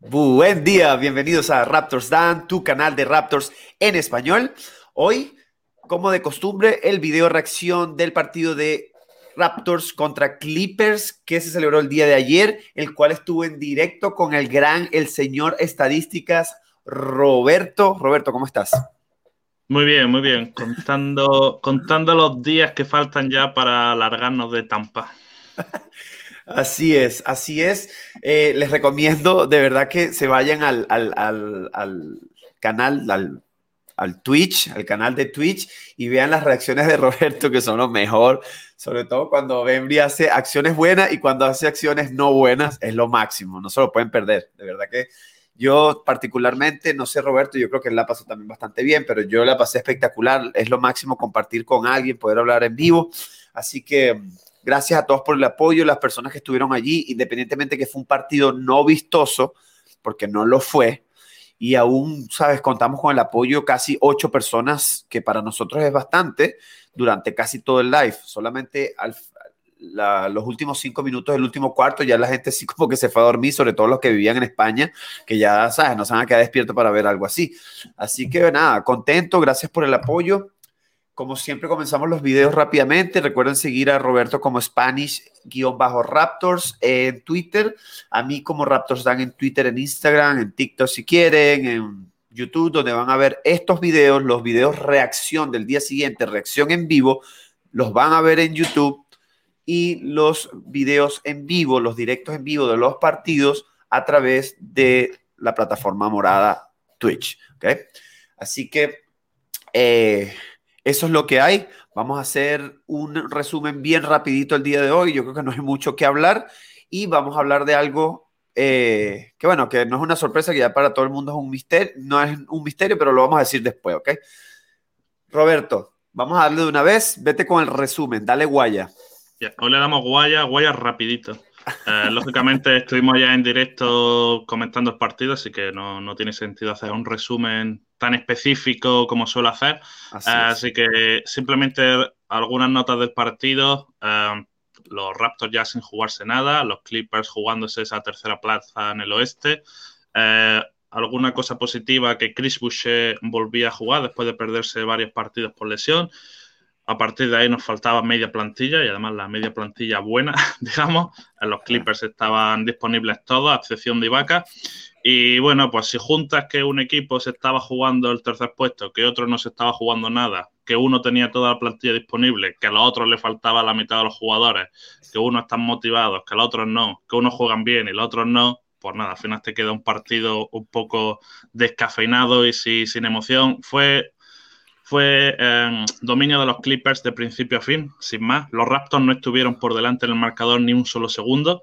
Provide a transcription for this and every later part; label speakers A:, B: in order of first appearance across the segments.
A: Buen día, bienvenidos a Raptors Dan, tu canal de Raptors en español. Hoy, como de costumbre, el video reacción del partido de Raptors contra Clippers que se celebró el día de ayer, el cual estuvo en directo con el gran, el señor estadísticas Roberto. Roberto, ¿cómo estás?
B: Muy bien, muy bien. Contando, contando los días que faltan ya para largarnos de Tampa.
A: Así es, así es. Eh, les recomiendo de verdad que se vayan al, canal, al, al, Twitch, al canal de Twitch y vean las reacciones de Roberto, que son lo mejor. Sobre todo cuando Bembry hace acciones buenas y cuando hace acciones no buenas, es lo máximo. No se lo pueden perder. De verdad que yo particularmente, no sé Roberto, yo creo que él la pasó también bastante bien, pero yo la pasé espectacular. Es lo máximo compartir con alguien, poder hablar en vivo. Así que Gracias a todos por el apoyo, las personas que estuvieron allí, independientemente que fue un partido no vistoso, porque no lo fue. Y aún, sabes, contamos con el apoyo casi ocho personas, que para nosotros es bastante, durante casi todo el live. Solamente al, los últimos cinco minutos del último cuarto, ya la gente sí como que se fue a dormir, sobre todo los que vivían en España, que ya, sabes, no se van a quedar despiertos para ver algo así. Así que nada, contento, gracias por el apoyo. Como siempre comenzamos los videos rápidamente. Recuerden seguir a Roberto como Spanish-Raptors en Twitter, a mí como Raptors Dan en Twitter, en Instagram, en TikTok si quieren, en YouTube, donde van a ver estos videos, los videos reacción del día siguiente, reacción en vivo, los van a ver en YouTube y los videos en vivo, los directos en vivo de los partidos a través de la plataforma morada Twitch. ¿okay? Así que... Eh, eso es lo que hay. Vamos a hacer un resumen bien rapidito el día de hoy. Yo creo que no hay mucho que hablar y vamos a hablar de algo eh, que bueno, que no es una sorpresa, que ya para todo el mundo es un misterio, no es un misterio, pero lo vamos a decir después, ¿ok? Roberto, vamos a darle de una vez, vete con el resumen, dale guaya.
B: hoy le damos guaya, guaya rapidito. Eh, lógicamente estuvimos ya en directo comentando el partido, así que no, tiene sentido hacer un resumen tan específico como suelo hacer. Así, que simplemente algunas notas del partido. Eh, los Raptors ya sin jugarse nada, los Clippers jugándose esa tercera plaza en el oeste. Eh, alguna cosa positiva que Chris Boucher volvía a jugar después de perderse varios partidos por lesión. A partir de ahí nos faltaba media plantilla y además la media plantilla buena, digamos. En los Clippers estaban disponibles todos, a excepción de Ibaka. Y bueno, pues si juntas que un equipo se estaba jugando el tercer puesto, que otro no se estaba jugando nada, que uno tenía toda la plantilla disponible, que a los otros le faltaba la mitad de los jugadores, que unos están motivados, que los otros no, que unos juegan bien y los otros no, pues nada, al final te queda un partido un poco descafeinado y sin emoción. Fue fue dominio de los Clippers de principio a fin, sin más. Los Raptors no estuvieron por delante en el marcador ni un solo segundo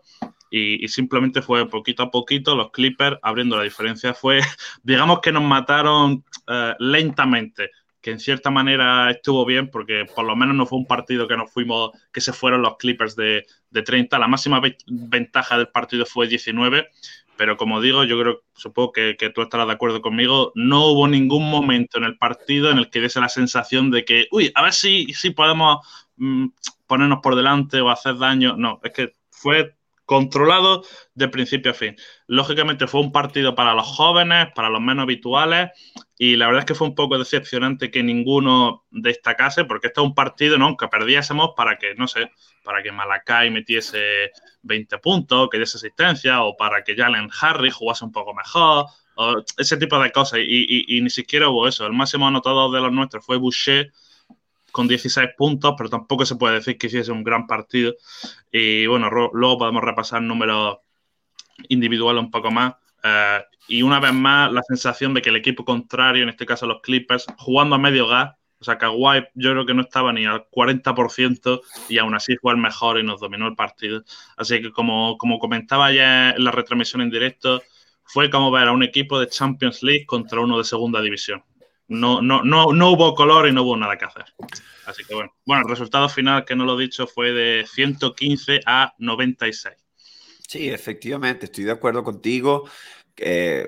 B: y, simplemente fue poquito a poquito los Clippers abriendo la diferencia. Fue, digamos que nos mataron eh, lentamente, que en cierta manera estuvo bien porque por lo menos no fue un partido que nos fuimos, que se fueron los Clippers de, de 30. La máxima ventaja del partido fue 19 pero como digo, yo creo, supongo que, tú estarás de acuerdo conmigo, no hubo ningún momento en el partido en el que diese la sensación de que, uy, a ver si, si podemos mm, ponernos por delante o hacer daño. No, es que fue controlado de principio a fin. Lógicamente fue un partido para los jóvenes, para los menos habituales, y la verdad es que fue un poco decepcionante que ninguno destacase, porque este es un partido, ¿no? Que perdiésemos para que, no sé, para que Malakai metiese 20 puntos, que diese asistencia, o para que Jalen Harry jugase un poco mejor, o ese tipo de cosas, y, ni siquiera hubo eso. El máximo anotador de los nuestros fue Boucher, con 16 puntos, pero tampoco se puede decir que hiciese un gran partido. Y bueno, luego podemos repasar números individuales un poco más. Eh, y una vez más, la sensación de que el equipo contrario, en este caso los Clippers, jugando a medio gas, o sea, Kawhi yo creo que no estaba ni al 40% y aún así fue el mejor y nos dominó el partido. Así que como, como comentaba ya en la retransmisión en directo, fue como ver a un equipo de Champions League contra uno de segunda división. No, no, no, no hubo color y no hubo nada que hacer. Así que bueno, bueno, el resultado final, que no lo he dicho, fue de 115 a 96.
A: Sí, efectivamente, estoy de acuerdo contigo. Es,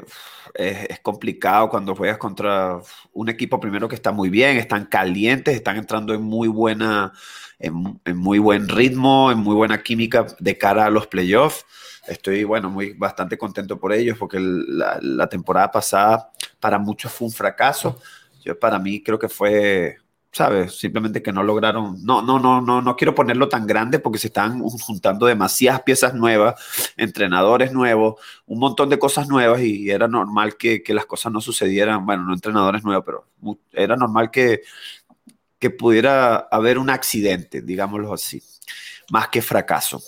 A: es, complicado cuando juegas contra un equipo primero que está muy bien, están calientes, están entrando en muy buena, en, en muy buen ritmo, en muy buena química de cara a los playoffs. Estoy, bueno, muy bastante contento por ellos porque la, la temporada pasada para muchos fue un fracaso. Yo para mí creo que fue ¿sabes? Simplemente que no lograron, no, no, no, no, no quiero ponerlo tan grande porque se están juntando demasiadas piezas nuevas, entrenadores nuevos, un montón de cosas nuevas y era normal que, que las cosas no sucedieran, bueno, no entrenadores nuevos, pero era normal que, que pudiera haber un accidente, digámoslo así, más que fracaso.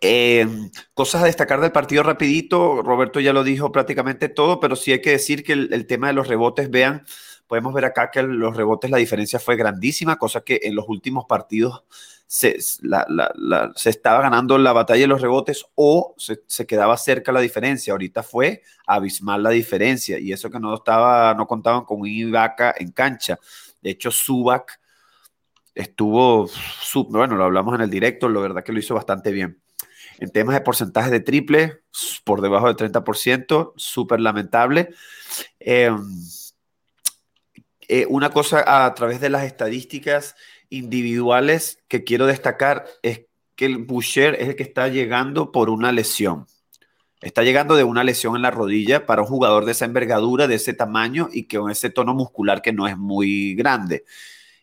A: Eh, cosas a destacar del partido rapidito, Roberto ya lo dijo prácticamente todo, pero sí hay que decir que el, el tema de los rebotes, vean, podemos ver acá que los rebotes la diferencia fue grandísima, cosa que en los últimos partidos se, se estaba ganando la batalla de los rebotes o se, quedaba cerca la diferencia. Ahorita fue abismal la diferencia y eso que no estaba, no contaban con Ibaka en cancha. De hecho, Subak estuvo, bueno, lo hablamos en el directo, la verdad que lo hizo bastante bien. En temas de porcentaje de triple, por debajo del 30%, súper lamentable. Eh, eh, una cosa a través de las estadísticas individuales que quiero destacar es que el Boucher es el que está llegando por una lesión. Está llegando de una lesión en la rodilla para un jugador de esa envergadura, de ese tamaño y con ese tono muscular que no es muy grande.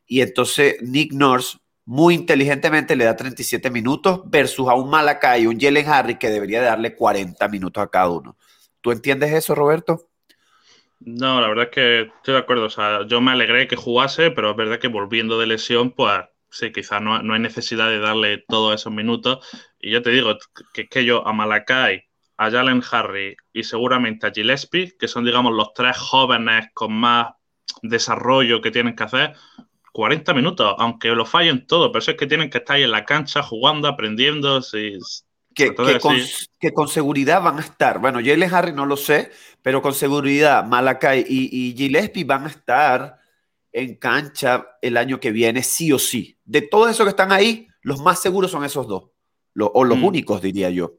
A: Y entonces Nick Nurse muy inteligentemente le da 37 minutos versus a un Malakai y un Jalen Harry que debería darle 40 minutos a cada uno. ¿Tú entiendes eso, Roberto?
B: No, la verdad es que estoy de acuerdo. O sea, yo me alegré que jugase, pero es verdad que volviendo de lesión, pues sí, quizás no, no hay necesidad de darle todos esos minutos. Y yo te digo que, que yo a Malakai, a Jalen Harry y seguramente a Gillespie, que son, digamos, los tres jóvenes con más desarrollo que tienen que hacer, 40 minutos, aunque lo fallen todo, pero eso es que tienen que estar ahí en la cancha jugando, aprendiendo. Si,
A: que, que, con, que, con, seguridad van a estar. Bueno, Jalen Harry no lo sé, pero con seguridad Malakai y, y Gillespie van a estar en cancha el año que viene, sí o sí. De todos esos que están ahí, los más seguros son esos dos, o los mm. únicos, diría yo.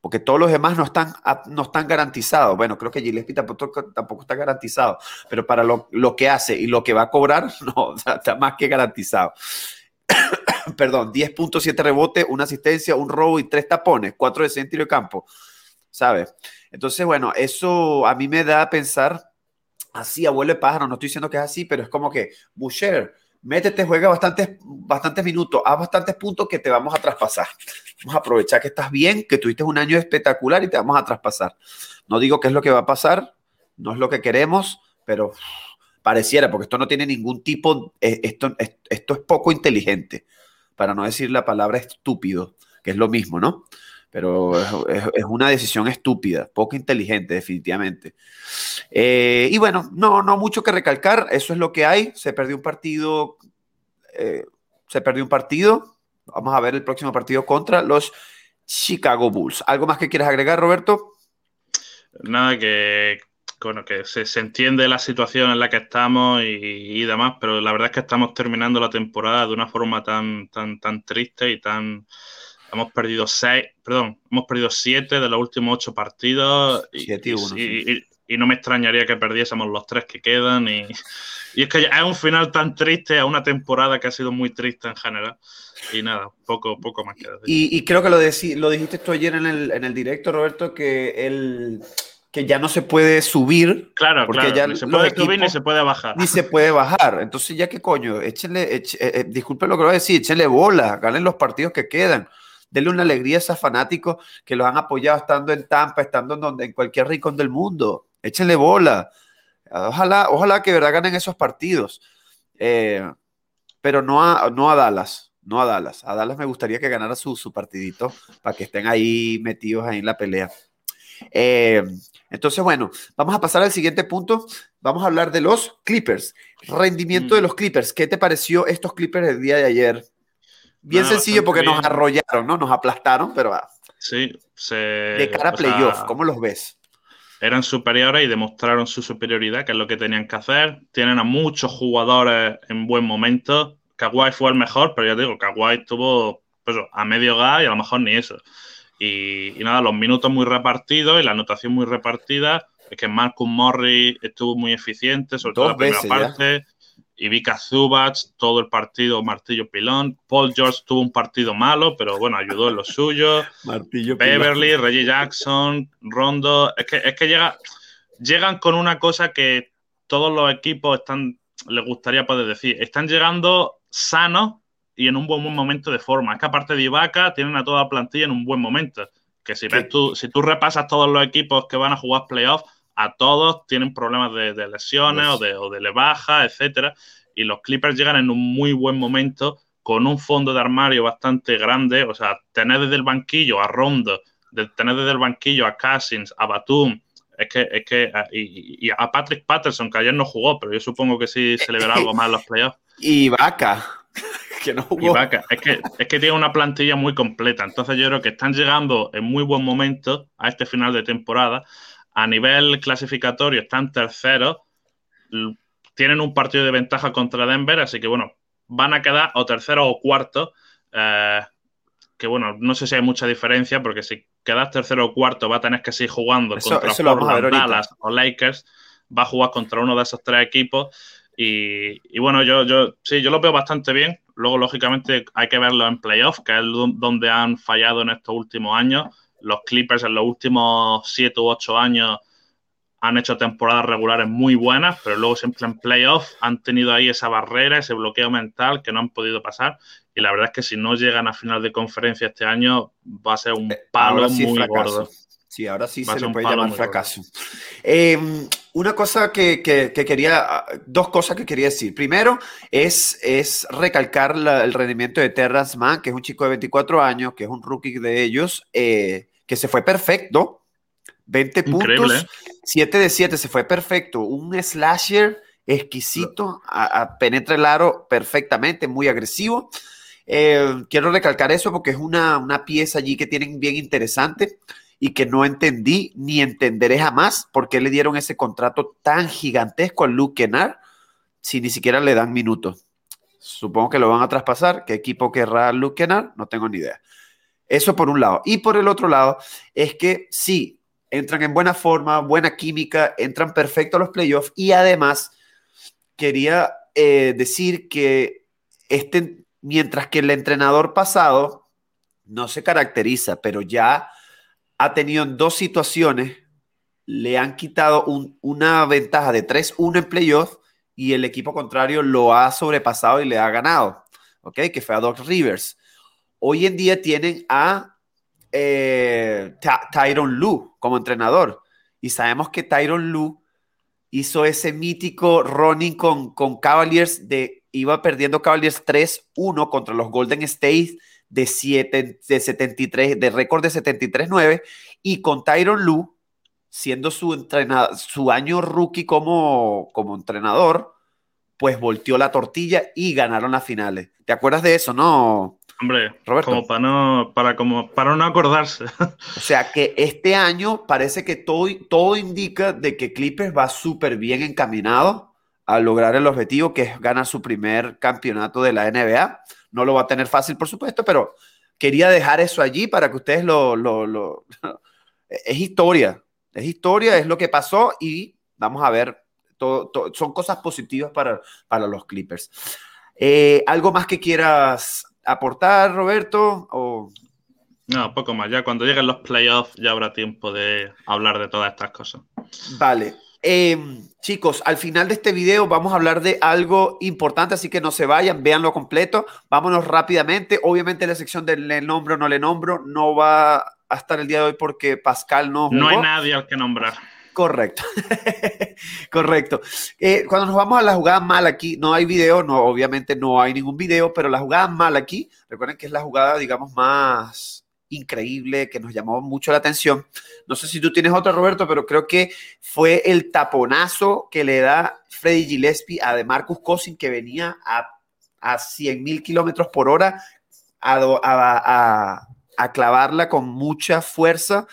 A: Porque todos los demás no están, no están garantizados. Bueno, creo que Gillespie tampoco, tampoco está garantizado, pero para lo, lo, que hace y lo que va a cobrar, no, está más que garantizado. Perdón, 10.7 rebote, una asistencia, un robo y tres tapones, cuatro de centro de campo, ¿sabes? Entonces, bueno, eso a mí me da a pensar, así, abuelo de pájaro, no estoy diciendo que es así, pero es como que, Boucher, métete, juega bastantes, bastantes minutos, haz bastantes puntos que te vamos a traspasar. Vamos a aprovechar que estás bien, que tuviste un año espectacular y te vamos a traspasar. No digo qué es lo que va a pasar, no es lo que queremos, pero pareciera, porque esto no tiene ningún tipo, eh, esto, esto es poco inteligente, para no decir la palabra estúpido, que es lo mismo, ¿no? pero es, una decisión estúpida, poco inteligente, definitivamente. Eh, y bueno, no, no mucho que recalcar, eso es lo que hay. Se perdió un partido, eh, se perdió un partido. Vamos a ver el próximo partido contra los Chicago Bulls. ¿Algo más que quieras agregar, Roberto?
B: Nada, que, bueno, que se, se entiende la situación en la que estamos y, y, demás, pero la verdad es que estamos terminando la temporada de una forma tan, tan, tan triste y tan Hemos perdido seis, perdón, hemos perdido siete de los últimos ocho partidos. Y, siete y, uno, y, sí. y, no me extrañaría que perdiésemos los tres que quedan. Y, es que es un final tan triste a una temporada que ha sido muy triste en general. Y nada, poco, poco más que decir.
A: Y, creo que lo, decí, lo dijiste tú ayer en el, en el directo, Roberto, que el que ya no se puede subir.
B: Claro, porque claro. Ya ni se puede subir ni se puede bajar.
A: Ni se puede bajar. Entonces, ya que coño, échenle, échenle eh, eh, disculpe lo que voy a decir, échenle bola, ganen los partidos que quedan denle una alegría a esos fanáticos que los han apoyado estando en Tampa, estando en, donde, en cualquier rincón del mundo. Échenle bola. Ojalá, ojalá que verdad ganen esos partidos. Eh, pero no a, no a Dallas, no a Dallas. A Dallas me gustaría que ganara su, su partidito para que estén ahí metidos ahí en la pelea. Eh, entonces, bueno, vamos a pasar al siguiente punto. Vamos a hablar de los Clippers. Rendimiento mm. de los Clippers. ¿Qué te pareció estos Clippers el día de ayer? Bien sencillo porque bien. nos arrollaron, ¿no? Nos aplastaron, pero...
B: Sí, se...
A: De cara a playoff, sea, ¿cómo los ves?
B: Eran superiores y demostraron su superioridad, que es lo que tenían que hacer. Tienen a muchos jugadores en buen momento. Kawhi fue el mejor, pero ya digo, Kawhi estuvo pues, a medio gas y a lo mejor ni eso. Y, nada, los minutos muy repartidos y la anotación muy repartida. Es que Marcus Morris estuvo muy eficiente, sobre todo en la primera parte. Y Vika Zubac, todo el partido martillo pilón. Paul George tuvo un partido malo, pero bueno, ayudó en lo suyo. martillo Beverly, Reggie Jackson, Rondo. Es que, es que llega, llegan con una cosa que todos los equipos están, les gustaría poder decir. Están llegando sanos y en un buen momento de forma. Es que aparte de Ibaka, tienen a toda la plantilla en un buen momento. Que si ves tú, si tú repasas todos los equipos que van a jugar playoffs, a todos tienen problemas de, lesiones o de, o de baja, etcétera. Y los Clippers llegan en un muy buen momento con un fondo de armario bastante grande. O sea, tener desde el banquillo a Rondo, de tener desde el banquillo a Cousins, a Batum, es que, es que y, a Patrick Patterson, que ayer no jugó, pero yo supongo que sí se le verá algo más en los playoffs.
A: Y Vaca, que no jugó.
B: Y Vaca, es que, es que tiene una plantilla muy completa. Entonces yo creo que están llegando en muy buen momento a este final de temporada a nivel clasificatorio están terceros, tienen un partido de ventaja contra Denver, así que bueno, van a quedar o tercero o cuarto. Eh, que bueno, no sé si hay mucha diferencia, porque si quedas tercero o cuarto va a tener que seguir jugando contra Portland, Dallas o Lakers, va a jugar contra uno de esos tres equipos. Y, bueno, yo, yo sí, yo lo veo bastante bien. Luego, lógicamente, hay que verlo en playoff, que es donde han fallado en estos últimos años los Clippers en los últimos 7 u 8 años han hecho temporadas regulares muy buenas, pero luego siempre en playoffs han tenido ahí esa barrera, ese bloqueo mental que no han podido pasar. Y la verdad es que si no llegan a final de conferencia este año, va a ser un eh, palo muy gordo.
A: Sí, ahora sí se le puede llamar fracaso. Em, una cosa que, quería, dos cosas que quería decir. Primero es, es recalcar el rendimiento de Terrence Mann, que es un chico de 24 años, que es un rookie de ellos. Eh, que se fue perfecto. 20 puntos, 7 de 7, se fue perfecto. Un slasher exquisito, penetra el aro perfectamente, muy agresivo. Eh, quiero recalcar eso porque es una, una, pieza allí que tienen bien interesante y que no entendí ni entenderé jamás por qué le dieron ese contrato tan gigantesco a Luke Kennard si ni siquiera le dan minutos. Supongo que lo van a traspasar. ¿Qué equipo querrá Luke Kennard? No tengo ni idea. Eso por un lado. Y por el otro lado, es que sí, entran en buena forma, buena química, entran perfecto a los playoffs y además quería eh, decir que este, mientras que el entrenador pasado no se caracteriza, pero ya ha tenido en dos situaciones, le han quitado una ventaja de 3-1 en playoffs y el equipo contrario lo ha sobrepasado y le ha ganado, ¿ok? Que fue a Doc Rivers. Hoy en día tienen a eh, Tyron Lu como entrenador. Y sabemos que Tyron Lu hizo ese mítico running con, con Cavaliers de iba perdiendo Cavaliers 3-1 contra los Golden State de, 7, de 73, de récord de 73-9 y con Tyron Lu siendo su, su año rookie como, como entrenador, pues volteó la tortilla y ganaron las finales. ¿Te acuerdas de eso, no?
B: Hombre, Roberto. Como para no, para como para no acordarse.
A: O sea que este año parece que todo, todo indica de que Clippers va súper bien encaminado a lograr el objetivo que es ganar su primer campeonato de la NBA. No lo va a tener fácil, por supuesto, pero quería dejar eso allí para que ustedes lo, lo, lo... es historia, es historia, es lo que pasó y vamos a ver, todo, son cosas positivas para, para los Clippers. Eh, ¿Algo más que quieras aportar, Roberto? O...
B: No, poco más. Ya cuando lleguen los playoffs ya habrá tiempo de hablar de todas estas cosas.
A: Vale. Em, chicos, al final de este video vamos a hablar de algo importante, así que no se vayan, véanlo completo. Vámonos rápidamente. Obviamente la sección de le nombro o no le nombro no va a estar el día de hoy porque Pascal no
B: No hay nadie al que nombrar.
A: Correcto, correcto. Eh, cuando nos vamos a la jugada mal aquí, no hay video, no, obviamente no hay ningún video, pero la jugada mal aquí, recuerden que es la jugada, digamos, más increíble, que nos llamó mucho la atención. No sé si tú tienes otra, Roberto, pero creo que fue el taponazo que le da Freddy Gillespie a de Marcus que venía a, a 100 mil kilómetros por hora a, a, a clavarla con mucha fuerza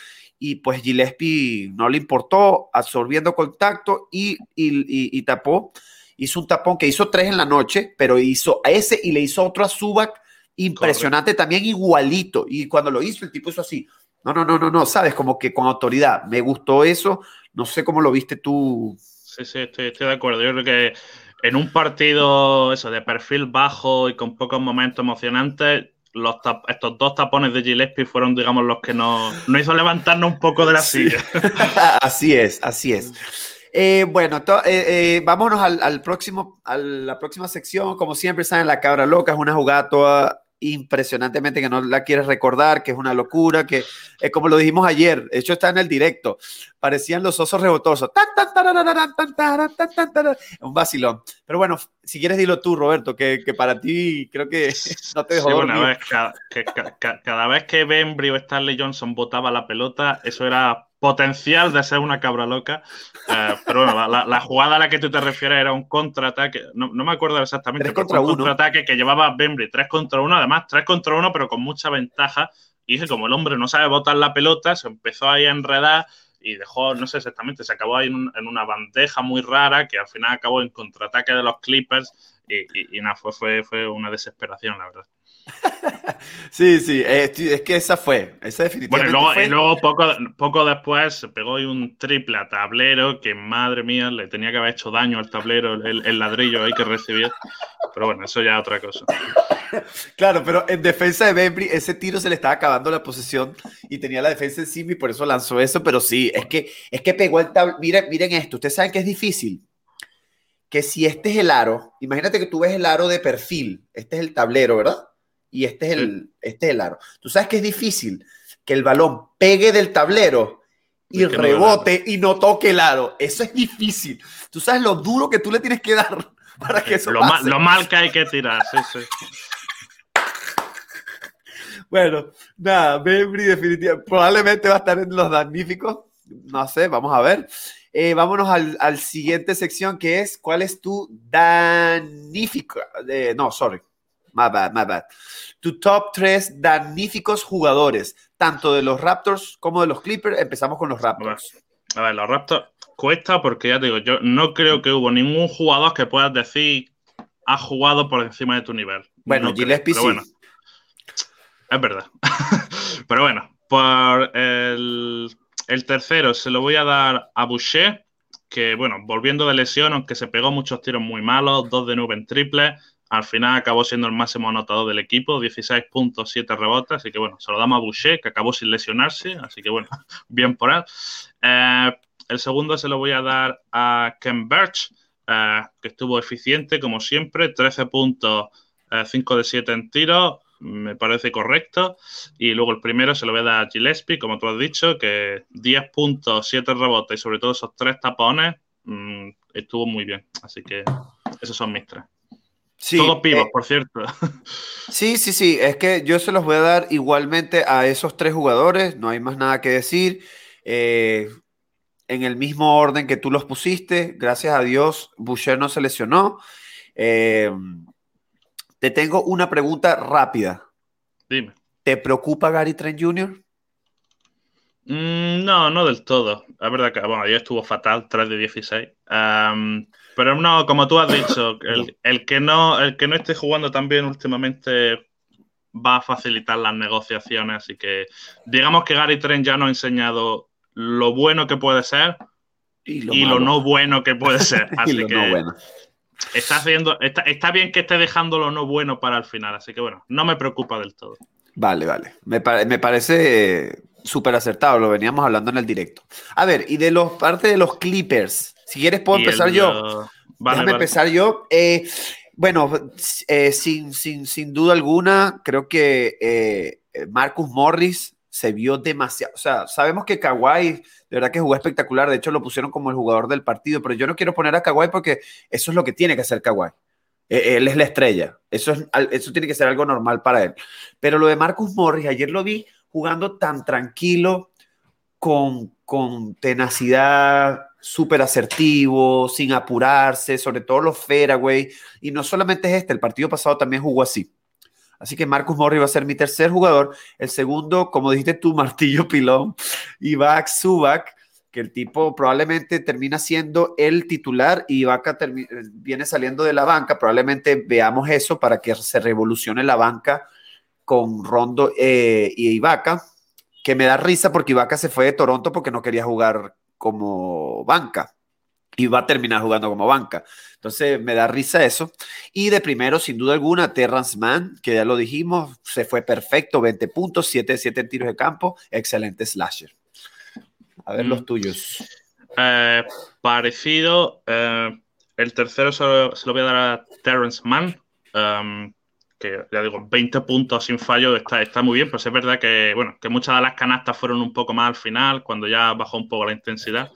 A: y pues Gillespie no le importó, absorbiendo contacto y, y, tapó. Hizo un tapón que hizo tres en la noche, pero hizo a ese y le hizo otro a Subac impresionante también igualito. Y cuando lo hizo, el tipo hizo así, No, no, no, no, no, sabes, como que con autoridad. Me gustó eso. No sé cómo lo viste tú.
B: Sí, sí, estoy, estoy de acuerdo. Yo creo que en un partido eso de perfil bajo y con pocos momentos emocionantes, los estos dos tapones de Gillespie fueron, digamos, los que nos, hizo levantarnos un poco de la silla.
A: así es, así es. Eh, bueno, eh, eh, vámonos al, próximo, a la próxima sección. Como siempre, saben, la cabra loca es una jugada toda impresionantemente que no la quieres recordar, que es una locura, que es como lo dijimos ayer, de hecho está en el directo, parecían los osos rebotosos. Un vacilón. Pero bueno, si quieres dilo tú, Roberto, que, que para ti creo que no te dejó
B: dormir. cada, que, cada, vez que Bembry o Stanley Johnson botaba la pelota, eso era potencial de ser una cabra loca. Eh, pero bueno, la, jugada a la que tú te refieres era un contraataque. No, me acuerdo exactamente.
A: contra un
B: contraataque que llevaba Bembry 3 contra 1, además 3 contra 1, pero con mucha ventaja. Y como el hombre no sabe botar la pelota, se empezó ahí a enredar y dejó, no sé exactamente, se acabó ahí en, una bandeja muy rara que al final acabó en contraataque de los Clippers y, nada, fue, fue, fue una desesperación, la verdad.
A: Sí, sí, eh, es que esa fue, esa definitivamente.
B: Bueno, y luego, poco, poco después se pegó un triple a tablero que, madre mía, le tenía que haber hecho daño al tablero, el, ladrillo ahí que recibió. Pero bueno, eso ya es otra cosa.
A: Claro, pero en defensa de Bembry, ese tiro se le estaba acabando la posición y tenía la defensa encima y por eso lanzó eso. Pero sí, es que, es que pegó el tablero. Miren, miren esto, ustedes saben que es difícil. Que si este es el aro, imagínate que tú ves el aro de perfil, este es el tablero, ¿verdad? Y este es, el, este es el aro. Tú sabes que es difícil que el balón pegue del tablero y rebote y no toque el aro. Eso es difícil. Tú sabes lo duro que tú le tienes que dar para que eso
B: lo
A: pase.
B: Lo mal que hay que tirar, sí, sí.
A: Bueno, nada, Bembry definitivamente, probablemente va a estar en los damníficos. No sé, vamos a ver. Eh, vámonos al, al, siguiente sección que es ¿cuál es tu damnífico? Eh, no, sorry. My bad, my bad. Tu top 3 damníficos jugadores, tanto de los Raptors como de los Clippers. Empezamos con los Raptors.
B: A ver, los Raptors cuesta porque ya te digo, yo no creo que hubo ningún jugador que puedas decir ha jugado por encima de tu nivel.
A: Bueno, Gillespie sí. Bueno,
B: es verdad. pero bueno, por el, el tercero se lo voy a dar a Boucher, que bueno, volviendo de lesión, aunque se pegó muchos tiros muy malos, dos de nube en triple, al final acabó siendo el máximo anotador del equipo, 16 puntos, 7 rebotes. Así que bueno, se lo damos a Boucher, que acabó sin lesionarse. Así que bueno, bien por él. Eh, el segundo se lo voy a dar a Ken Birch, eh, que estuvo eficiente como siempre, 13 puntos, 5 eh, de 7 en tiro, me parece correcto. Y luego el primero se lo voy a dar a Gillespie, como tú has dicho, que 10 puntos, 7 rebotes y sobre todo esos 3 tapones, mm, estuvo muy bien. Así que esos son mis tres. Sí, Todos pibos, eh, por cierto.
A: Sí, sí, sí. Es que yo se los voy a dar igualmente a esos tres jugadores. No hay más nada que decir. Eh, en el mismo orden que tú los pusiste. Gracias a Dios, Boucher no se lesionó. Eh, te tengo una pregunta rápida.
B: Dime.
A: ¿Te preocupa Gary Trent Jr.?
B: Mm, no, no del todo. La verdad que, bueno, ya estuvo fatal, 3 de 16. Pero no, como tú has dicho, el, que no, el que no esté jugando tan bien últimamente va a facilitar las negociaciones. Así que digamos que Gary Trent ya nos ha enseñado lo bueno que puede ser y lo, no bueno que puede ser. Así que está, haciendo, está, está, bien que esté dejando lo no bueno para el final. Así que bueno, no me preocupa del todo.
A: Vale, vale. Me, me parece súper acertado, lo veníamos hablando en el directo. A ver, y de los parte de los Clippers, si quieres puedo empezar yo. Déjame empezar yo. Eh, bueno, eh, sin, sin, sin, duda alguna, creo que eh, Marcus Morris se vio demasiado. O sea, sabemos que Kawhi, de verdad que jugó espectacular. De hecho, lo pusieron como el jugador del partido, pero yo no quiero poner a Kawhi porque eso es lo que tiene que hacer Kawhi. Él es la estrella. Eso, es, eso tiene que ser algo normal para él. Pero lo de Marcus Morris, ayer lo vi jugando tan tranquilo, con, con tenacidad, súper asertivo, sin apurarse, sobre todo los fairway. Y no solamente es este, el partido pasado también jugó así. Así que Marcus Morris va a ser mi tercer jugador. El segundo, como dijiste tú, Martillo Pilón, y Vac Subak, que el tipo probablemente termina siendo el titular y Vaca viene saliendo de la banca. Probablemente veamos eso para que se revolucione la banca con Rondo eh, y Ibaka. que me da risa porque Ibaka se fue de Toronto porque no quería jugar como banca y va a terminar jugando como banca. Entonces me da risa eso. Y de primero, sin duda alguna, Terrence Mann, que ya lo dijimos, se fue perfecto, 20 puntos, 7 de 7 en tiros de campo, excelente slasher. A ver los mm. tuyos.
B: Eh, parecido, eh, el tercero se lo, voy a dar a Terrence Mann. Um, que ya digo, 20 puntos sin fallo está, está muy bien, pero es verdad que, bueno, que muchas de las canastas fueron un poco más al final, cuando ya bajó un poco la intensidad.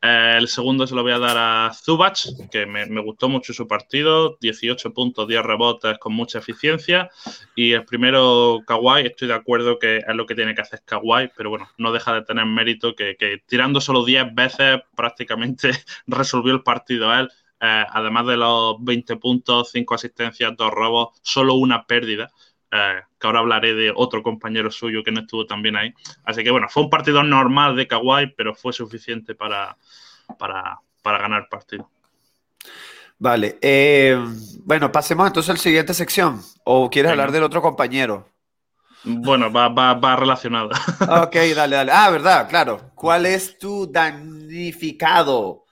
B: Eh, el segundo se lo voy a dar a Zubac, que me, gustó mucho su partido, 18 puntos, 10 rebotes con mucha eficiencia. Y el primero, Kawhi, estoy de acuerdo que es lo que tiene que hacer Kawhi, pero bueno, no deja de tener mérito que, que tirando solo 10 veces prácticamente resolvió el partido él. Eh, además de los 20 puntos, 5 asistencias, 2 robos, solo una pérdida. Eh, que ahora hablaré de otro compañero suyo que no estuvo también ahí. Así que bueno, fue un partido normal de Kawhi, pero fue suficiente para, para, ganar el partido.
A: Vale, eh, bueno, pasemos entonces a la siguiente sección. ¿O quieres hablar del otro compañero?
B: Bueno, va, va, va relacionado.
A: Ok, dale, dale. Ah, verdad, claro. ¿Cuál es tu damnificado?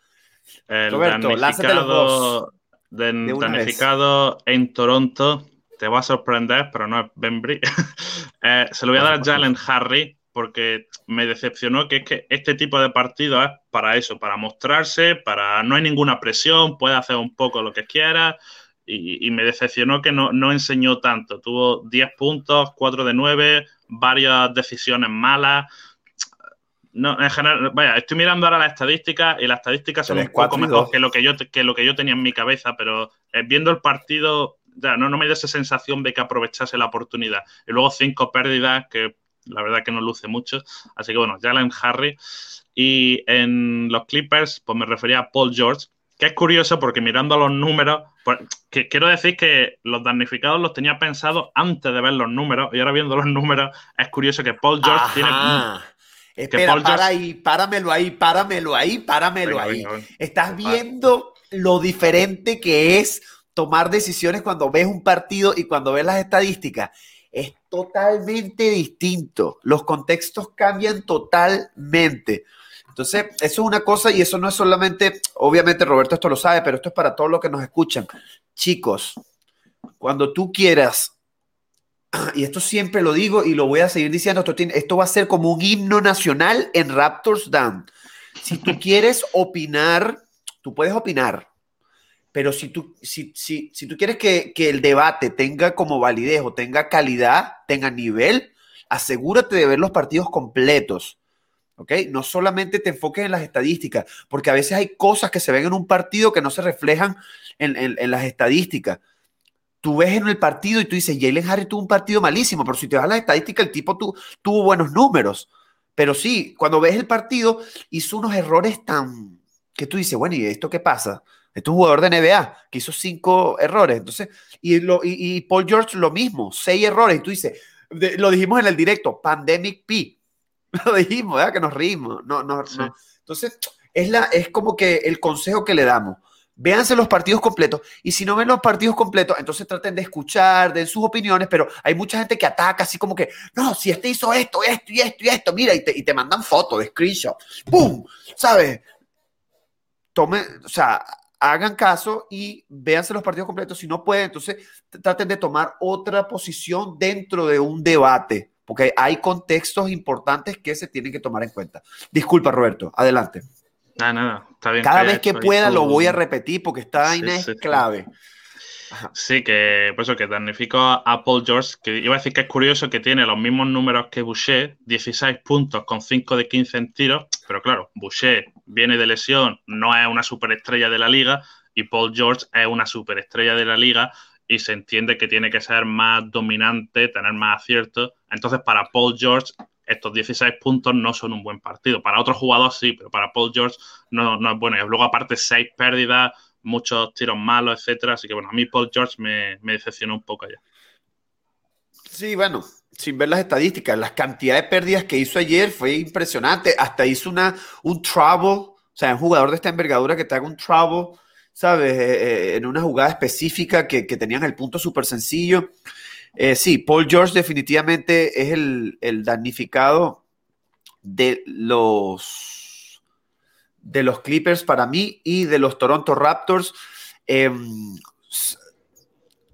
B: El damnificado, damnificado en Toronto, te va a sorprender, pero no es Bembry. Eh, se lo voy a dar a Jalen Harry porque me decepcionó que es que este tipo de partido es para eso, para mostrarse, para no hay ninguna presión, puede hacer un poco lo que quiera. Y, me decepcionó que no, no, enseñó tanto. Tuvo 10 puntos, 4 de 9, varias decisiones malas. No, en general, vaya, estoy mirando ahora las estadísticas y las estadísticas son un poco mejor que lo que, yo, que lo que yo tenía en mi cabeza, pero eh, viendo el partido, ya, no, no me da esa sensación de que aprovechase la oportunidad. Y luego cinco pérdidas, que la verdad que no luce mucho. Así que bueno, Jalen Harry. Y en los Clippers, pues me refería a Paul George, que es curioso porque mirando los números, pues, que, quiero decir que los damnificados los tenía pensados antes de ver los números, y ahora viendo los números, es curioso que Paul George tiene
A: Espera, para ahí, páramelo ahí, páramelo ahí, páramelo ahí. Estás viendo lo diferente que es tomar decisiones cuando ves un partido y cuando ves las estadísticas. Es totalmente distinto. Los contextos cambian totalmente. Entonces, eso es una cosa y eso no es solamente, obviamente Roberto esto lo sabe, pero esto es para todos los que nos escuchan. Chicos, cuando tú quieras y esto siempre lo digo y lo voy a seguir diciendo, esto, esto va a ser como un himno nacional en Raptors Down. Si tú quieres opinar, tú puedes opinar, pero si tú, si, si, si tú quieres que, que, el debate tenga como validez o tenga calidad, tenga nivel, asegúrate de ver los partidos completos. ¿Ok? No solamente te enfoques en las estadísticas, porque a veces hay cosas que se ven en un partido que no se reflejan en, en, en las estadísticas tú ves en el partido y tú dices, Jalen Harry tuvo un partido malísimo, pero si te vas a la estadística, el tipo tuvo buenos números. Pero sí, cuando ves el partido, hizo unos errores tan... que tú dices, bueno, ¿y esto qué pasa? Este es un jugador de NBA que hizo cinco errores. Entonces, y, lo, y, Paul George lo mismo, seis errores. Y tú dices, lo dijimos en el directo, Pandemic P. Lo dijimos, ¿verdad? Que nos reímos. No, no, no. Entonces, es, la, es como que el consejo que le damos véanse los partidos completos y si no ven los partidos completos, entonces traten de escuchar, den sus opiniones, pero hay mucha gente que ataca así como que, no, si este hizo esto, esto y esto y esto, mira, y te, y te mandan fotos de screenshot, ¡pum! ¿Sabes? Tomen, o sea, hagan caso y véanse los partidos completos. Si no pueden, entonces traten de tomar otra posición dentro de un debate, porque hay contextos importantes que se tienen que tomar en cuenta. Disculpa, Roberto, adelante.
B: Nada, nada, está bien.
A: Cada vez que pueda lo voy a repetir porque esta vaina es clave.
B: Sí. que por eso que damnificó a Paul George, que iba a decir que es curioso que tiene los mismos números que Boucher, 16 puntos con 5 de 15 en tiros, pero claro, Boucher viene de lesión, no es una superestrella de la liga, y Paul George es una superestrella de la liga, y se entiende que tiene que ser más dominante, tener más aciertos. Entonces, para Paul George, estos 16 puntos no son un buen partido. Para otros jugadores sí, pero para Paul George no, es bueno. Y luego, aparte, seis pérdidas, muchos tiros malos, etcétera. Así que, bueno, a mí Paul George me, decepcionó un poco allá.
A: Sí, bueno, sin ver las estadísticas, las cantidades de pérdidas que hizo ayer fue impresionante. Hasta hizo una, un travel, o sea, un jugador de esta envergadura que te haga un travel, ¿sabes? Eh, eh, en una jugada específica que, que tenían el punto súper sencillo. Eh, sí, Paul George definitivamente es el, el, damnificado de los, de los Clippers para mí y de los Toronto Raptors. Em,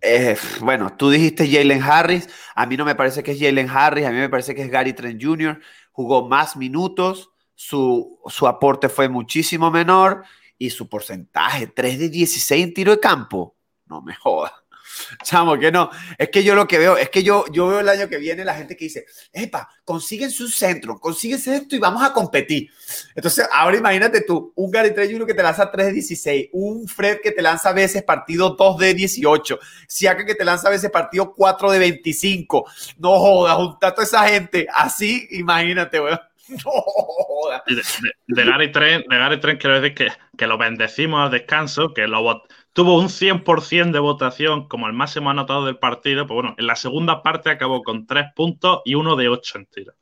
A: eh, bueno, tú dijiste Jalen Harris, a mí no me parece que es Jalen Harris, a mí me parece que es Gary Trent Jr., jugó más minutos, su, su aporte fue muchísimo menor y su porcentaje, 3 de 16 en tiro de campo, no me jodas. Chamo, que no. Es que yo lo que veo, es que yo, yo veo el año que viene la gente que dice, epa, consiguen su centro, consíguese esto y vamos a competir. Entonces, ahora imagínate tú, un Gary Trey que te lanza 3 de 16, un Fred que te lanza a veces partido 2 de 18, Siaka que te lanza a veces partido 4 de 25. No jodas, juntar a esa gente así, imagínate, weón. No
B: jodas. De, Gary Trent, de Gary Trent quiero decir que, que lo bendecimos al descanso, que lo tuvo un 100% de votación como el máximo anotado del partido, pues bueno, en la segunda parte acabó con tres puntos y uno de ocho en tiro.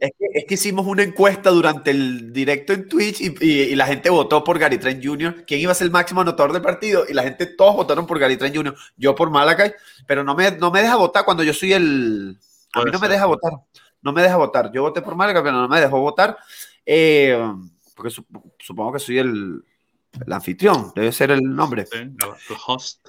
A: Es que, hicimos una encuesta durante el directo en Twitch y, la gente votó por Gary Trent Jr. ¿Quién iba a ser el máximo anotador del partido? Y la gente, todos votaron por Gary Trent Jr. Yo por Malakai, pero no me, no me deja votar cuando yo soy el... A mí no me deja votar. No me deja votar. Yo voté por Malakai, pero no me dejó votar. Eh, porque supongo que soy el, el anfitrión, debe ser el nombre. Sí, el host.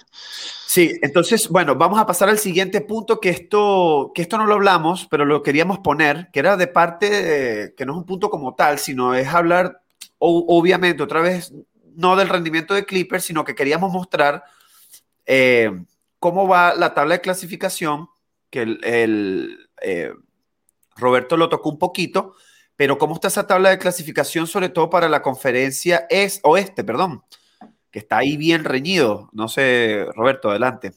A: Sí, entonces, bueno, vamos a pasar al siguiente punto, que esto, que esto no lo hablamos, pero lo queríamos poner, que era de parte, que no es un punto como tal, sino es hablar, obviamente, otra vez, no del rendimiento de Clippers, sino que queríamos mostrar eh, cómo va la tabla de clasificación, que el, eh, Roberto lo tocó un poquito, pero ¿cómo está esa tabla de clasificación, sobre todo para la conferencia es, oeste, perdón? Que está ahí bien reñido. No sé, Roberto, adelante.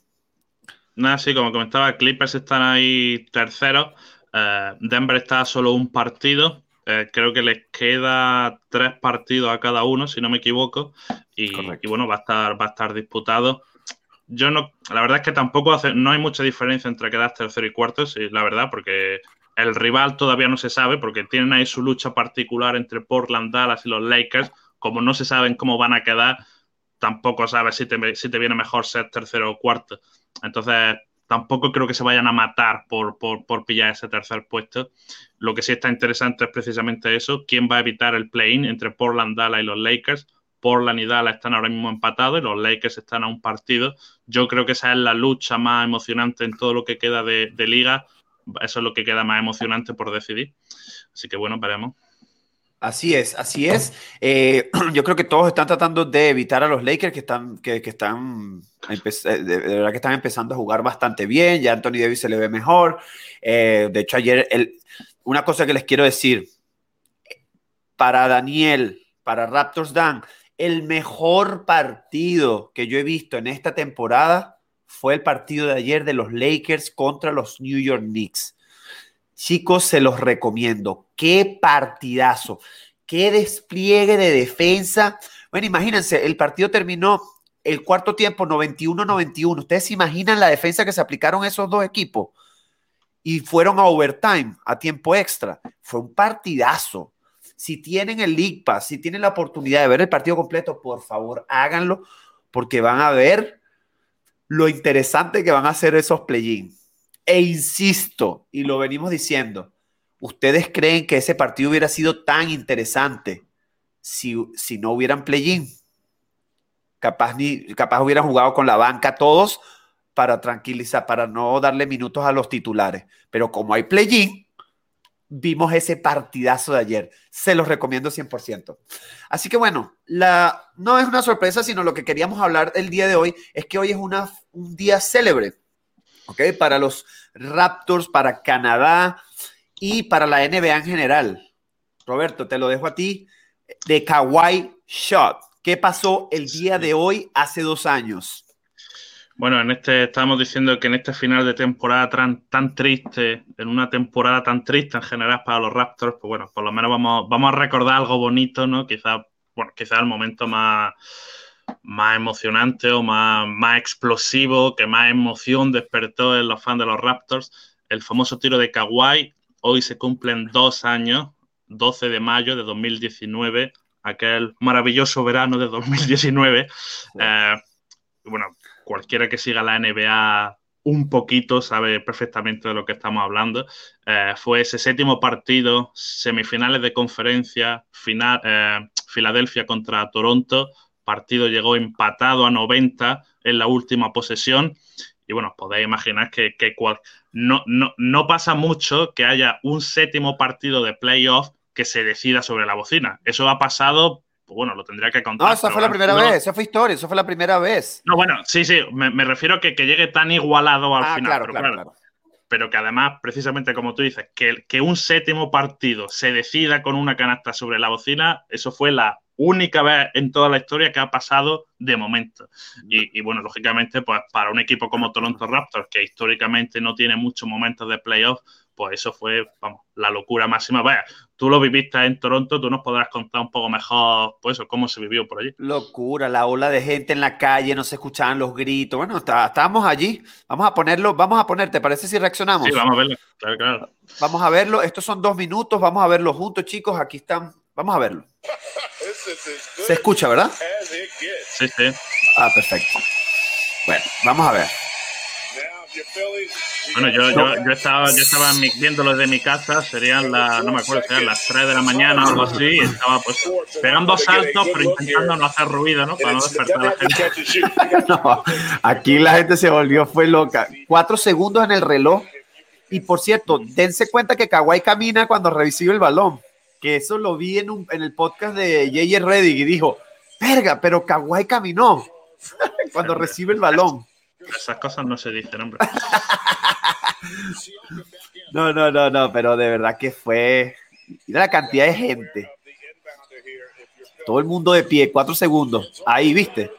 B: Nada, sí, como comentaba, Clippers están ahí terceros. Eh, Denver está a solo un partido. Eh, creo que les queda tres partidos a cada uno, si no me equivoco. Y, bueno, va a estar, va a estar disputado. Yo no, la verdad es que tampoco hace, no hay mucha diferencia entre quedar tercero y cuarto, sí, la verdad, porque el rival todavía no se sabe porque tienen ahí su lucha particular entre Portland, Dallas y los Lakers. Como no se saben cómo van a quedar, tampoco sabes si te, si te viene mejor ser tercero o cuarto. Entonces, tampoco creo que se vayan a matar por, por, pillar ese tercer puesto. Lo que sí está interesante es precisamente eso. ¿Quién va a evitar el play-in entre Portland, Dallas y los Lakers? Portland y Dallas están ahora mismo empatados y los Lakers están a un partido. Yo creo que esa es la lucha más emocionante en todo lo que queda de liga eso es lo que queda más emocionante por decidir. Así que bueno, veremos.
A: Así es, así es. Eh, yo creo que todos están tratando de evitar a los Lakers que están, que, están, eh, de verdad que están empezando a jugar bastante bien. Ya Anthony Davis se le ve mejor. Eh, de hecho, ayer, el, una cosa que les quiero decir, para Daniel, para Raptors Dan, el mejor partido que yo he visto en esta temporada fue el partido de ayer de los Lakers contra los New York Knicks. Chicos, se los recomiendo. Qué partidazo, qué despliegue de defensa. Bueno, imagínense, el partido terminó el cuarto tiempo 91-91. ¿Ustedes se imaginan la defensa que se aplicaron esos dos equipos? Y fueron a overtime, a tiempo extra. Fue un partidazo. Si tienen el League Pass, si tienen la oportunidad de ver el partido completo, por favor, háganlo, porque van a ver lo interesante que van a ser esos play-in. E insisto, y lo venimos diciendo, ¿ustedes creen que ese partido hubiera sido tan interesante si, si no hubieran play-in? Capaz, capaz hubieran jugado con la banca todos para tranquilizar, para no darle minutos a los titulares. Pero como hay play-in, vimos ese partidazo de ayer. Se los recomiendo 100%. Así que bueno, la, no es una sorpresa, sino lo que queríamos hablar el día de hoy es que hoy es una, un día célebre, ¿ok? Para los Raptors, para Canadá y para la NBA en general. Roberto, te lo dejo a ti. De Kawhi Shot. ¿Qué pasó el día de hoy hace dos años?
B: Bueno, en este estamos diciendo que en este final de temporada tan, tan, triste, en una temporada tan triste en general para los Raptors, pues bueno, por lo menos vamos, vamos a recordar algo bonito, ¿no? Quizás, bueno, quizás el momento más, más emocionante o más, más explosivo, que más emoción despertó en los fans de los Raptors, el famoso tiro de Kawhi. Hoy se cumplen dos años, 12 de mayo de 2019, aquel maravilloso verano de 2019. Eh, bueno, cualquiera que siga la NBA un poquito sabe perfectamente de lo que estamos hablando. Eh, fue ese séptimo partido, semifinales de conferencia, final, eh, Filadelfia contra Toronto. Partido llegó empatado a 90 en la última posesión. Y bueno, podéis imaginar que, no, no, no pasa mucho que haya un séptimo partido de playoff que se decida sobre la bocina. Eso ha pasado pues bueno, lo tendría que contar.
A: No, esa fue la primera vez, esa fue historia, eso fue la primera vez.
B: No, bueno, sí, sí, me, refiero a que, que, llegue tan igualado al ah, final. Claro, pero, claro, claro, pero que además, precisamente como tú dices, que, que un séptimo partido se decida con una canasta sobre la bocina, eso fue la única vez en toda la historia que ha pasado de momento. Y, y, bueno, lógicamente, pues para un equipo como Toronto Raptors, que históricamente no tiene muchos momentos de playoff, pues eso fue, vamos, la locura máxima. Vaya, tú lo viviste en Toronto, tú nos podrás contar un poco mejor, pues eso, cómo se vivió por allí.
A: Locura, la ola de gente en la calle, no se escuchaban los gritos. Bueno, estábamos allí. Vamos a ponerlo, vamos a poner, ¿te parece si reaccionamos?
B: Sí, vamos a verlo, claro, claro.
A: Vamos a verlo, estos son dos minutos, vamos a verlo juntos, chicos. Aquí están, vamos a verlo. Se escucha, ¿verdad?
B: Sí, sí.
A: Ah, perfecto. Bueno, vamos a ver.
B: Bueno, yo, yo, yo, estaba, yo estaba viéndolo desde mi casa, serían las, no me acuerdo, serían las 3 de la mañana o algo así, y estaba pues pegando saltos, pero intentando no hacer ruido, ¿no? Para no despertar a la gente.
A: no, aquí la gente se volvió, fue loca. Cuatro segundos en el reloj. Y por cierto, dense cuenta que Kawhi camina cuando recibe el balón. Que eso lo vi en, un, en el podcast de J.J. Reddick y dijo, verga, pero Kawhi caminó cuando recibe el balón.
B: Esas cosas no se dicen, hombre.
A: no, no, no, no, pero de verdad que fue. Mira la cantidad de gente. Todo el mundo de pie, cuatro segundos. Ahí, ¿viste?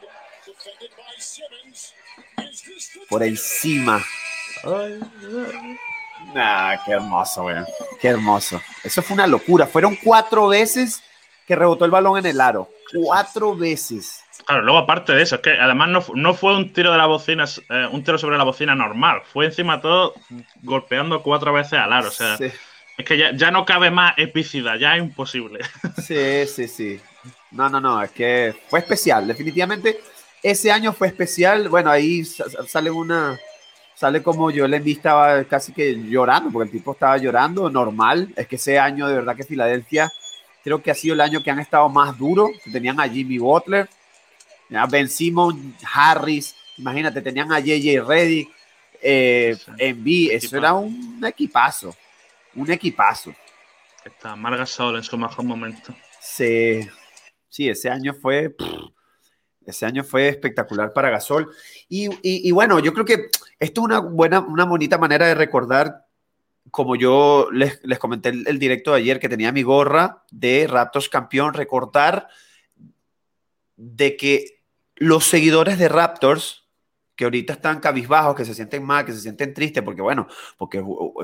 A: Por encima. Ah, qué hermoso. Qué hermoso. Eso fue una locura. Fueron cuatro veces que rebotó el balón en el aro. Cuatro veces.
B: Claro, luego aparte de eso, es que además no, no fue un tiro de la bocina, eh, un tiro sobre la bocina normal, fue encima todo golpeando cuatro veces al aro, o sea, es que ya, no cabe más epicidad, ya es imposible.
A: Sí, sí, sí. No, no, no, es que fue especial, definitivamente ese año fue especial, bueno, ahí sale una, sale como yo le estaba casi que llorando, porque el tipo estaba llorando, normal, es que ese año de verdad que Filadelfia creo que ha sido el año que han estado más duro, tenían a Jimmy Butler, Ben Simon, Harris, imagínate, tenían a JJ Reddy, eh, B, eso era un equipazo, un equipazo.
B: Está Marga Sol en su mejor momento.
A: Sí, sí, ese año fue, ese año fue espectacular para Gasol. Y, bueno, yo creo que esto es una buena, una bonita manera de recordar, como yo les, les comenté el, el, directo de ayer que tenía mi gorra de Raptors campeón, recordar de que los seguidores de Raptors, que ahorita están cabizbajos, que se sienten mal, que se sienten tristes, porque bueno, porque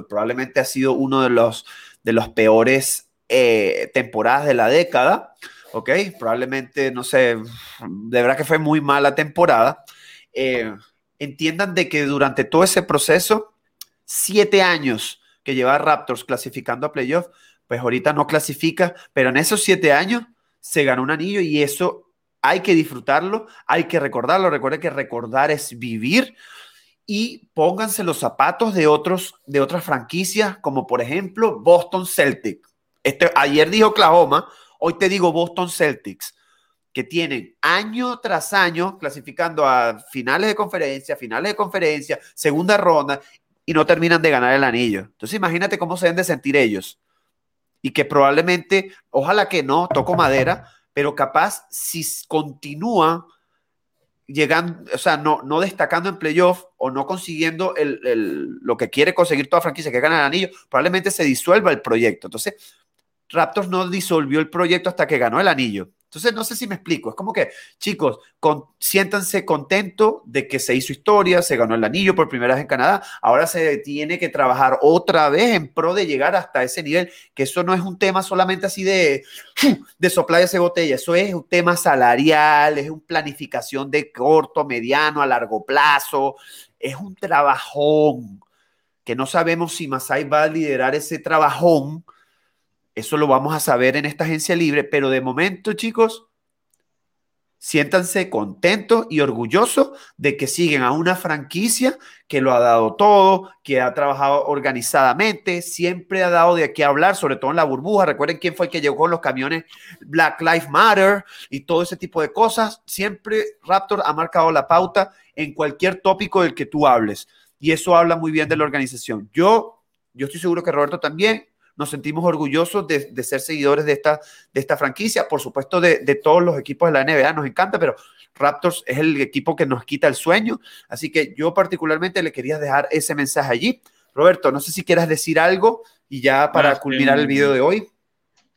A: probablemente ha sido uno de los, de los peores eh, temporadas de la década, ¿ok? Probablemente, no sé, de verdad que fue muy mala temporada. Eh, entiendan de que durante todo ese proceso, siete años que lleva Raptors clasificando a playoff, pues ahorita no clasifica, pero en esos siete años se ganó un anillo y eso hay que disfrutarlo, hay que recordarlo. Recuerde que recordar es vivir y pónganse los zapatos de otros de otras franquicias, como por ejemplo Boston Celtics. Este, ayer dijo Oklahoma, hoy te digo Boston Celtics, que tienen año tras año clasificando a finales de conferencia, finales de conferencia, segunda ronda y no terminan de ganar el anillo. Entonces imagínate cómo se deben de sentir ellos. Y que probablemente, ojalá que no, toco madera, pero capaz si continúa llegando, o sea, no, no destacando en playoff o no consiguiendo el, lo que quiere conseguir toda franquicia que gana el anillo, probablemente se disuelva el proyecto. Entonces, Raptors no disolvió el proyecto hasta que ganó el anillo. Entonces, no sé si me explico. Es como que, chicos, siéntanse contentos de que se hizo historia, se ganó el anillo por primera vez en Canadá. Ahora se tiene que trabajar otra vez en pro de llegar hasta ese nivel, que eso no es un tema solamente así de, de soplar ese botella. Eso es un tema salarial, es una planificación de corto, mediano, a largo plazo. Es un trabajón que no sabemos si Masai va a liderar ese trabajón eso lo vamos a saber en esta agencia libre, pero de momento, chicos, siéntanse contentos y orgullosos de que siguen a una franquicia que lo ha dado todo, que ha trabajado organizadamente, siempre ha dado de qué hablar, sobre todo en la burbuja. Recuerden quién fue el que llegó con los camiones Black Lives Matter y todo ese tipo de cosas. Siempre Raptor ha marcado la pauta en cualquier tópico del que tú hables. Y eso habla muy bien de la organización. Yo, yo estoy seguro que Roberto también nos sentimos orgullosos de, ser seguidores de esta, de esta franquicia, por supuesto de, todos los equipos de la NBA, nos encanta, pero Raptors es el equipo que nos quita el sueño, así que yo particularmente le quería dejar ese mensaje allí. Roberto, no sé si quieras decir algo y ya para culminar el video de hoy.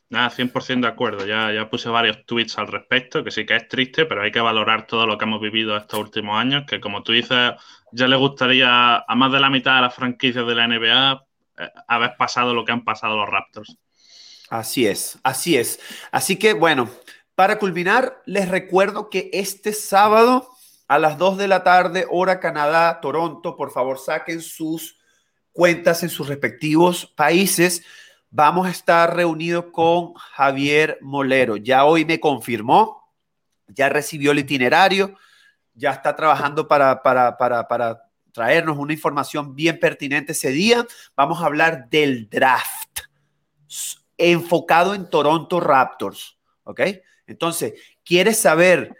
B: Nada, 100% de acuerdo. Ya, ya puse varios tweets al respecto, que sí que es triste, pero hay que valorar todo lo que hemos vivido estos últimos años, que como tú dices, ya le gustaría a más de la mitad de las franquicias de la NBA haber pasado lo que han pasado los Raptors.
A: Así es, así es. Así que bueno, para culminar, les recuerdo que este sábado a las 2 de la tarde, hora Canadá, Toronto, por favor saquen sus cuentas en sus respectivos países. Vamos a estar reunidos con Javier Molero. Ya hoy me confirmó, ya recibió el itinerario, ya está trabajando para, para, para, para traernos una información bien pertinente ese día. Vamos a hablar del draft enfocado en Toronto Raptors, ¿ok? Entonces, ¿quieres saber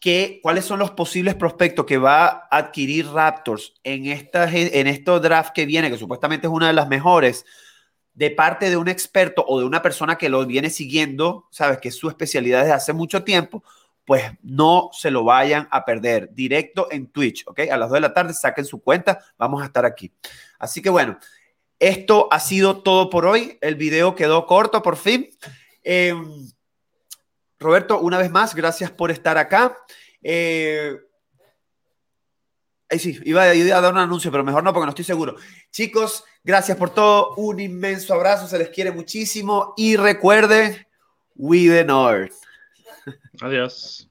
A: qué, cuáles son los posibles prospectos que va a adquirir Raptors en, esta, en draft que viene, que supuestamente es una de las mejores? de parte de un experto o de una persona que lo viene siguiendo, sabes que su especialidad desde hace mucho tiempo, pues no se lo vayan a perder. Directo en Twitch, ¿ok? A las 2 de la tarde saquen su cuenta, vamos a estar aquí. Así que bueno, esto ha sido todo por hoy. El video quedó corto por fin. Em, Roberto, una vez más, gracias por estar acá. Eh, sí, iba a, iba a, dar un anuncio, pero mejor no porque no estoy seguro. Chicos, gracias por todo. Un inmenso abrazo, se les quiere muchísimo. Y recuerden, we the North.
B: Adiós.